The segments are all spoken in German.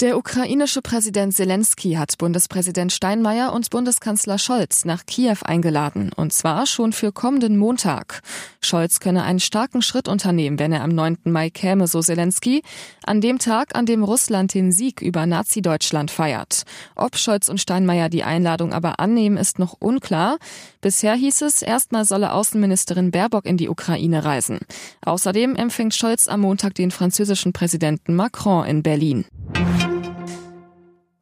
Der ukrainische Präsident Zelensky hat Bundespräsident Steinmeier und Bundeskanzler Scholz nach Kiew eingeladen, und zwar schon für kommenden Montag. Scholz könne einen starken Schritt unternehmen, wenn er am 9. Mai käme, so Zelensky, an dem Tag, an dem Russland den Sieg über Nazi-Deutschland feiert. Ob Scholz und Steinmeier die Einladung aber annehmen, ist noch unklar. Bisher hieß es, erstmal solle Außenministerin Baerbock in die Ukraine reisen. Außerdem empfängt Scholz am Montag den französischen Präsidenten Macron in Berlin.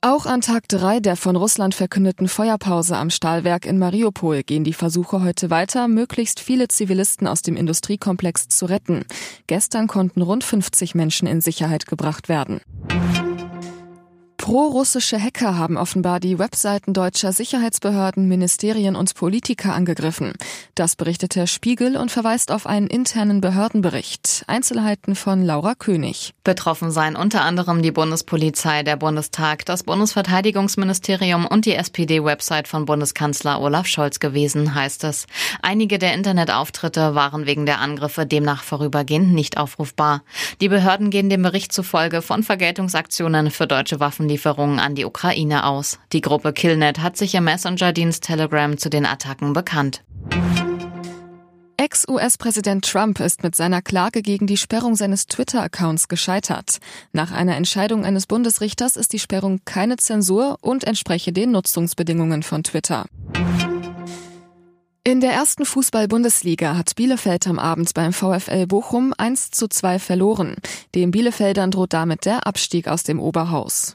Auch an Tag drei der von Russland verkündeten Feuerpause am Stahlwerk in Mariupol gehen die Versuche heute weiter, möglichst viele Zivilisten aus dem Industriekomplex zu retten. Gestern konnten rund 50 Menschen in Sicherheit gebracht werden. Pro-russische Hacker haben offenbar die Webseiten deutscher Sicherheitsbehörden, Ministerien und Politiker angegriffen. Das berichtete Spiegel und verweist auf einen internen Behördenbericht. Einzelheiten von Laura König. Betroffen seien unter anderem die Bundespolizei, der Bundestag, das Bundesverteidigungsministerium und die SPD-Website von Bundeskanzler Olaf Scholz gewesen, heißt es. Einige der Internetauftritte waren wegen der Angriffe demnach vorübergehend nicht aufrufbar. Die Behörden gehen dem Bericht zufolge von Vergeltungsaktionen für deutsche Waffenlieferungen Waffenlieferungen an die Ukraine aus. Die Gruppe Killnet hat sich im Messenger-Dienst Telegram zu den Attacken bekannt. Ex-US-Präsident Trump ist mit seiner Klage gegen die Sperrung seines Twitter-Accounts gescheitert. Nach einer Entscheidung eines Bundesrichters ist die Sperrung keine Zensur und entspreche den Nutzungsbedingungen von Twitter. In der ersten Fußball-Bundesliga hat Bielefeld am Abend beim VfL Bochum 1 zu 2 verloren. Den Bielefeldern droht damit der Abstieg aus dem Oberhaus.